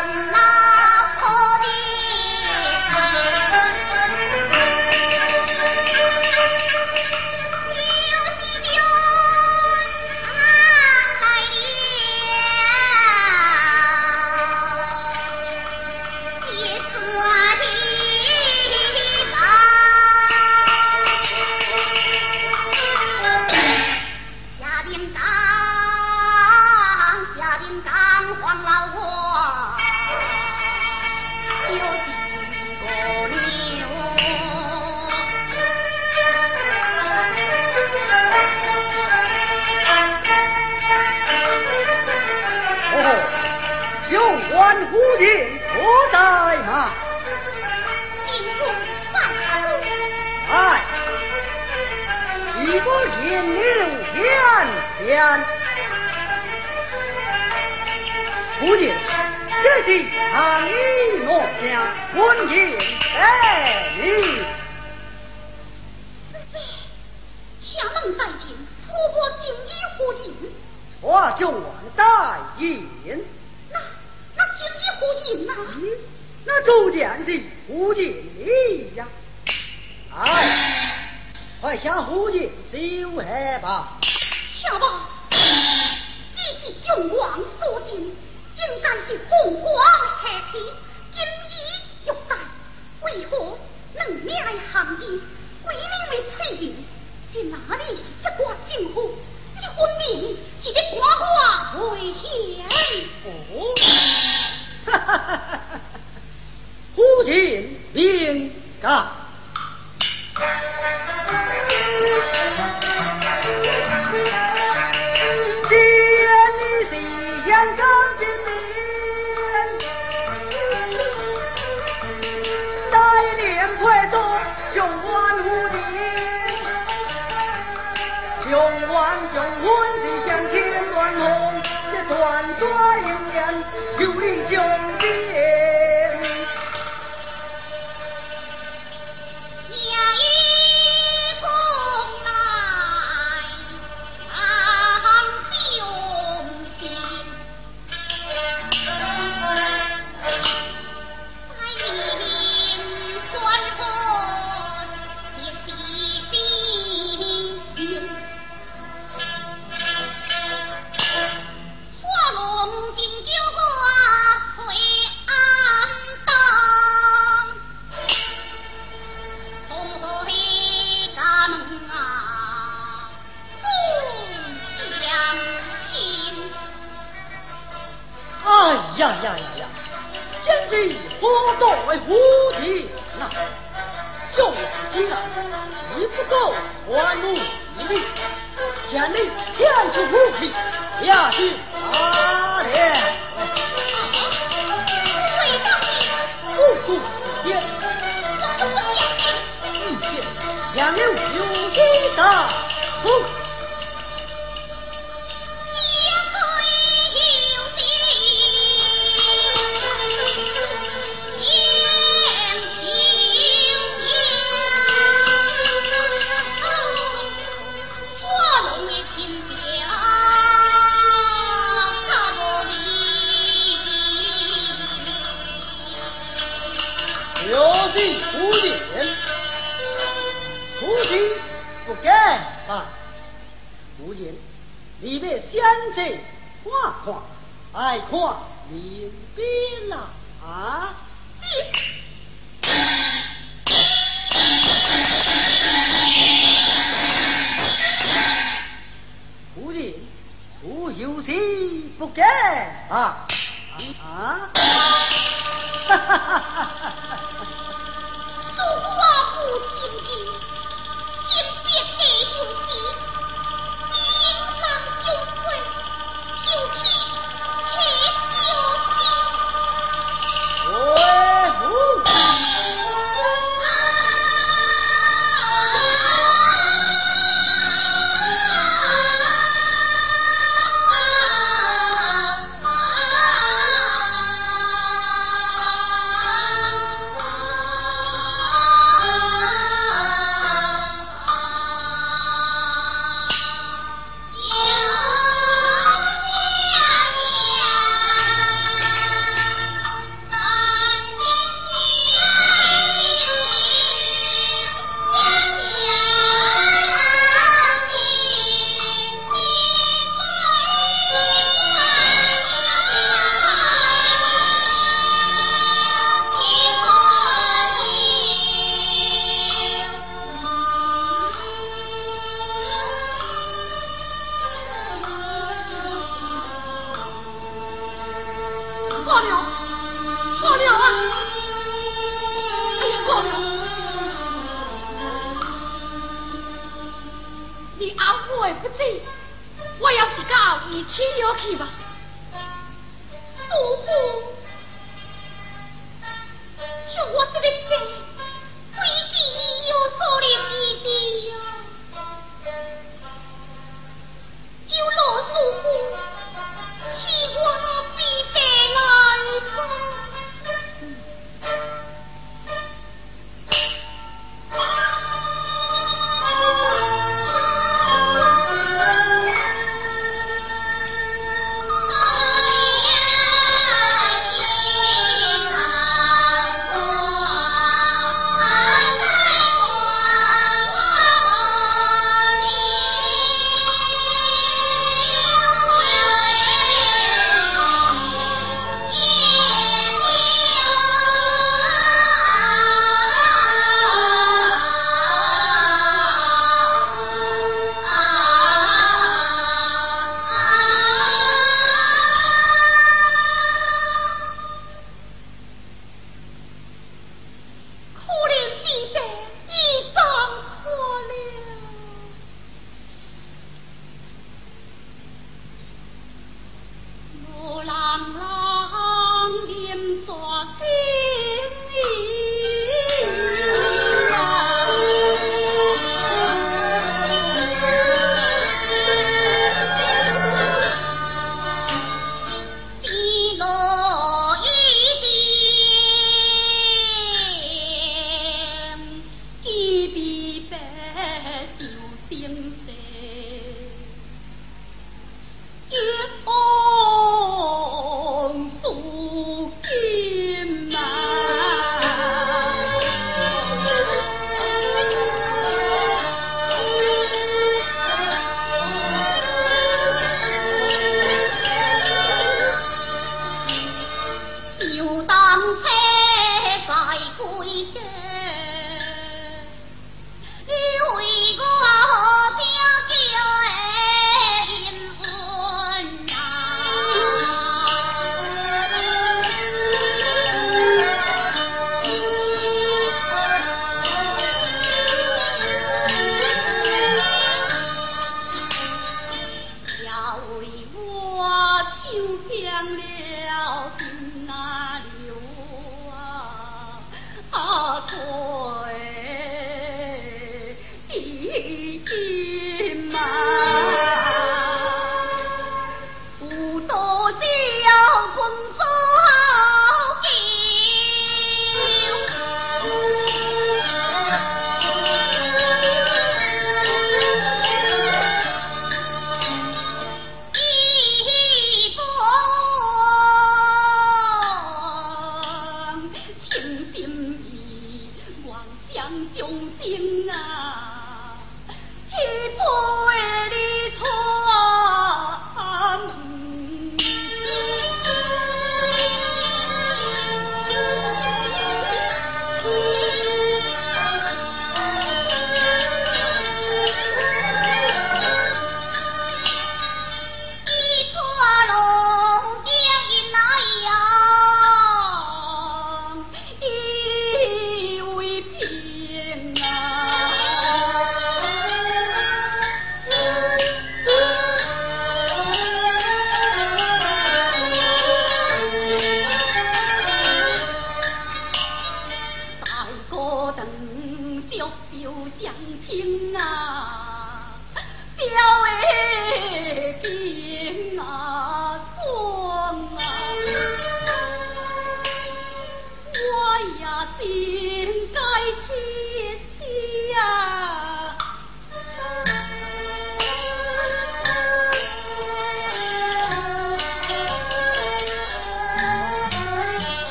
وَمَا 我在哪？一路上哎一个引领天天。不仅这是安逸我家婚姻哎你全能待替出国锦衣护印我就我们带出京呐、啊？那周建是胡进呀！哎，快向胡进修海吧！且罢，比起雄光所敬，应该是风光海气，金衣玉带，为何能两行间鬼名为翠云？这哪里一挂金虎？你分明是个瓜。对应的我作为无敌，那众是今啊，不够还我一命，见你天出无敌，压去打脸。鬼当你不顾死爹，我怎么见你？一见两流有一大。画画爱画，你别闹啊！古人可有些不给啊啊！哈哈哈哈哈！你懊悔不济，我要是告你亲友去吧，叔父，就我这个病，有病表相亲啊，表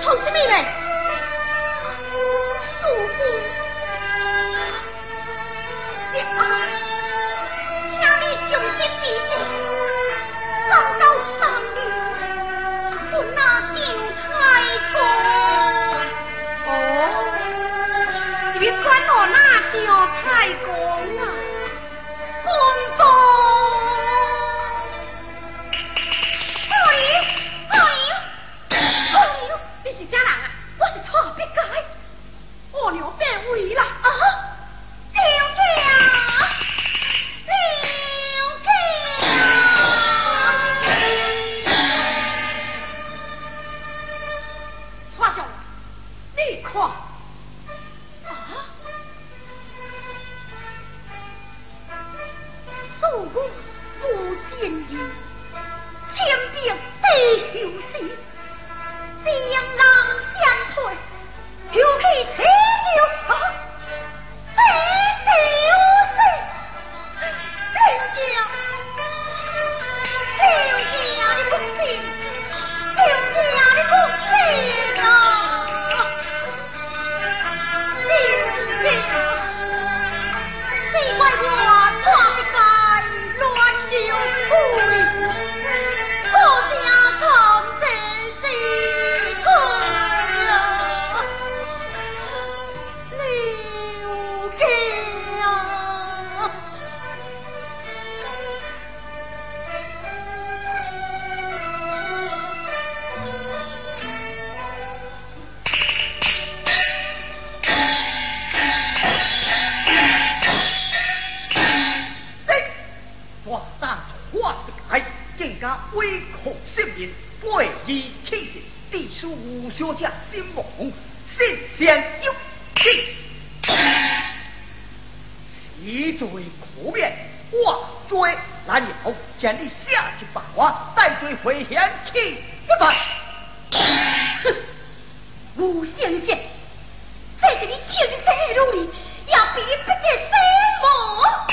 臭死你们。追那以后你下去法华再追回天去。不犯哼无形剑在这里切的山路里要比不得什么。